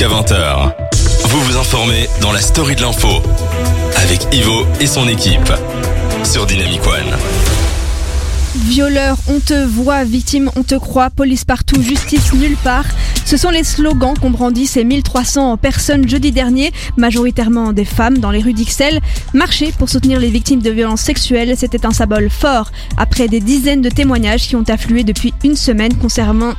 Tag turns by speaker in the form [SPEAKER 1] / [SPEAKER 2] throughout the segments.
[SPEAKER 1] jusqu'à 20h. Vous vous informez dans la story de l'info avec Ivo et son équipe sur Dynamic One.
[SPEAKER 2] Violeur, on te voit, victime, on te croit, police partout, justice nulle part. Ce sont les slogans qu'ont brandi ces 1300 personnes jeudi dernier, majoritairement des femmes, dans les rues d'Ixelles. Marcher pour soutenir les victimes de violences sexuelles, c'était un symbole fort, après des dizaines de témoignages qui ont afflué depuis une semaine concernant,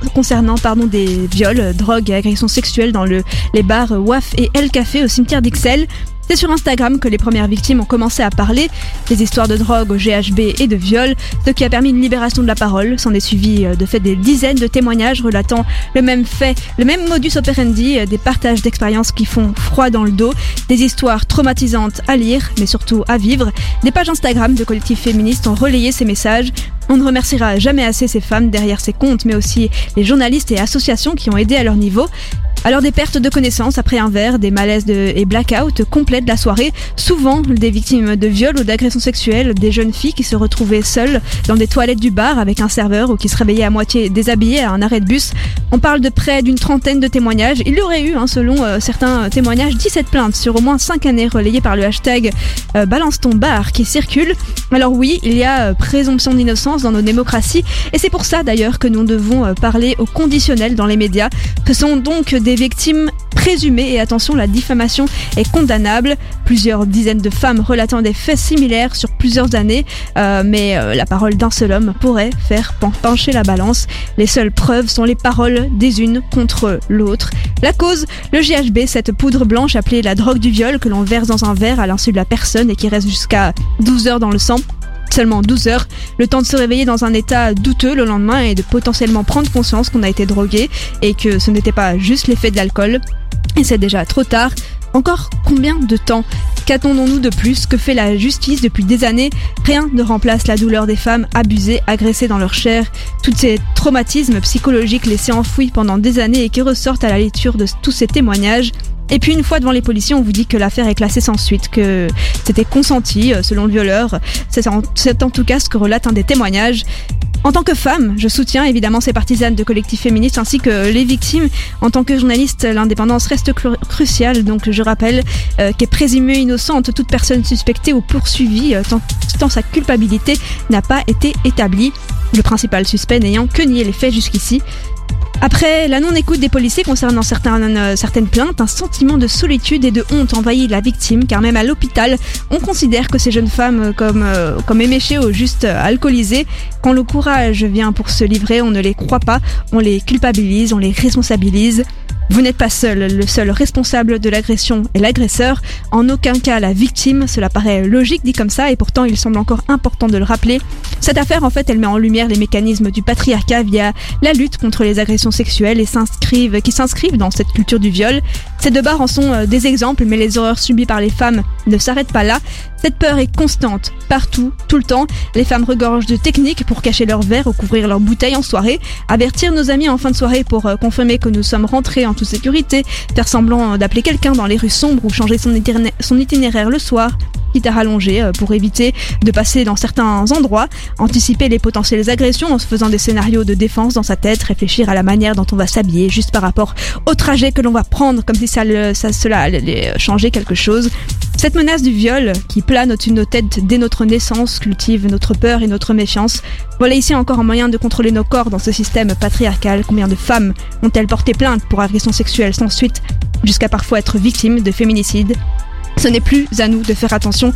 [SPEAKER 2] des viols, drogues et agressions sexuelles dans le, les bars WAF et El Café au cimetière d'Ixelles. C'est sur Instagram que les premières victimes ont commencé à parler des histoires de drogue au GHB et de viol, ce qui a permis une libération de la parole. S'en est suivi euh, de fait des dizaines de témoignages relatant le même fait, le même modus operandi, euh, des partages d'expériences qui font froid dans le dos, des histoires traumatisantes à lire, mais surtout à vivre. Des pages Instagram de collectifs féministes ont relayé ces messages. On ne remerciera jamais assez ces femmes derrière ces comptes, mais aussi les journalistes et associations qui ont aidé à leur niveau. Alors des pertes de connaissances après un verre, des malaises et blackout complètes de la soirée, souvent des victimes de viols ou d'agressions sexuelles, des jeunes filles qui se retrouvaient seules dans des toilettes du bar avec un serveur ou qui se réveillaient à moitié déshabillées à un arrêt de bus. On parle de près d'une trentaine de témoignages. Il y aurait eu, hein, selon euh, certains témoignages, 17 plaintes sur au moins 5 années relayées par le hashtag euh, Balance ton bar qui circule. Alors oui, il y a euh, présomption d'innocence dans nos démocraties et c'est pour ça d'ailleurs que nous devons euh, parler au conditionnel dans les médias. Ce sont donc des victimes présumées et attention, la diffamation est condamnable. Plusieurs dizaines de femmes relatant des faits similaires sur plusieurs années, euh, mais euh, la parole d'un seul homme pourrait faire pen- pencher la balance. Les seules preuves sont les paroles des unes contre l'autre. La cause, le GHB, cette poudre blanche appelée la drogue du viol que l'on verse dans un verre à l'insu de la personne et qui reste jusqu'à 12 heures dans le sang. Seulement 12 heures, le temps de se réveiller dans un état douteux le lendemain et de potentiellement prendre conscience qu'on a été drogué et que ce n'était pas juste l'effet de l'alcool. Et c'est déjà trop tard. Encore combien de temps Qu'attendons-nous de plus? Que fait la justice depuis des années? Rien ne remplace la douleur des femmes abusées, agressées dans leur chair, tous ces traumatismes psychologiques laissés enfouis pendant des années et qui ressortent à la lecture de tous ces témoignages. Et puis une fois devant les policiers, on vous dit que l'affaire est classée sans suite, que c'était consenti euh, selon le violeur. C'est en, tout cas ce que relate un des témoignages. En tant que femme, je soutiens évidemment ces partisanes de collectifs féministes ainsi que les victimes. En tant que journaliste, l'indépendance reste cru- cruciale, donc je rappelle euh, qu'est présumée innocente toute personne suspectée ou poursuivie euh, tant, tant sa culpabilité n'a pas été établie. Le principal suspect n'ayant que nié les faits jusqu'ici. Après la non-écoute des policiers concernant certaines, euh, certaines plaintes, un sentiment de solitude et de honte envahit la victime, car même à l'hôpital, on considère que ces jeunes femmes euh, comme, euh, comme éméchées ou juste alcoolisées. Quand le courage vient pour se livrer, on ne les croit pas, on les culpabilise, on les responsabilise. Vous n'êtes pas seul, le seul responsable de l'agression est l'agresseur, en aucun cas la victime, cela paraît logique dit comme ça et pourtant il semble encore important de le rappeler. Cette affaire en fait elle met en lumière les mécanismes du patriarcat via la lutte contre les agressions sexuelles et s'inscrivent, qui s'inscrivent dans cette culture du viol. Ces deux bars en sont euh, des exemples mais les horreurs subies par les femmes ne s'arrêtent pas là. Cette peur est constante, partout, tout le temps. Les femmes regorgent de techniques pour cacher leurs verres ou couvrir leurs bouteilles en soirée, avertir nos amis en fin de soirée pour euh, confirmer que nous sommes rentrés en toute sécurité, faire semblant euh, d'appeler quelqu'un dans les rues sombres ou changer son itinéraire le soir, quitte à rallonger euh, pour éviter de passer dans certains endroits, anticiper les potentielles agressions en se faisant des scénarios de défense dans sa tête, réfléchir à la manière dont on va s'habiller juste par rapport au trajet que l'on va prendre, comme si ça, ça cela allait changer quelque chose. Cette menace du viol qui plane au-dessus de nos têtes dès notre naissance cultive notre peur et notre méfiance. Voilà ici encore un moyen de contrôler nos corps dans ce système patriarcal. Combien de femmes ont-elles porté plainte pour agression sexuelle sans suite, jusqu'à parfois être victimes de féminicide Ce n'est plus à nous de faire attention.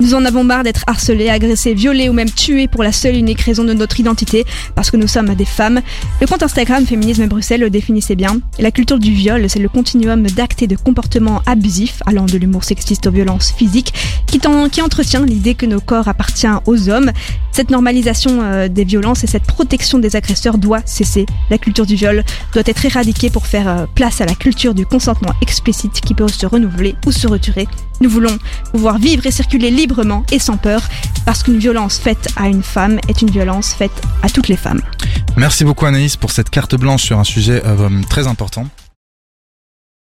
[SPEAKER 2] Nous en avons marre d'être harcelés, agressés, violés ou même tués pour la seule et unique raison de notre identité, parce que nous sommes des femmes. Le compte Instagram Féminisme Bruxelles le définissait bien. La culture du viol, c'est le continuum d'actes et de comportements abusifs, allant de l'humour sexiste aux violences physiques, qui, entretient l'idée que nos corps appartiennent aux hommes. Cette normalisation euh, des violences et cette protection des agresseurs doit cesser. La culture du viol doit être éradiquée pour faire euh, place à la culture du consentement explicite qui peut se renouveler ou se retirer. Nous voulons pouvoir vivre et circuler librement et sans peur, parce qu'une violence faite à une femme est une violence faite à toutes les femmes.
[SPEAKER 3] Merci beaucoup Anaïs pour cette carte blanche sur un sujet euh, très important.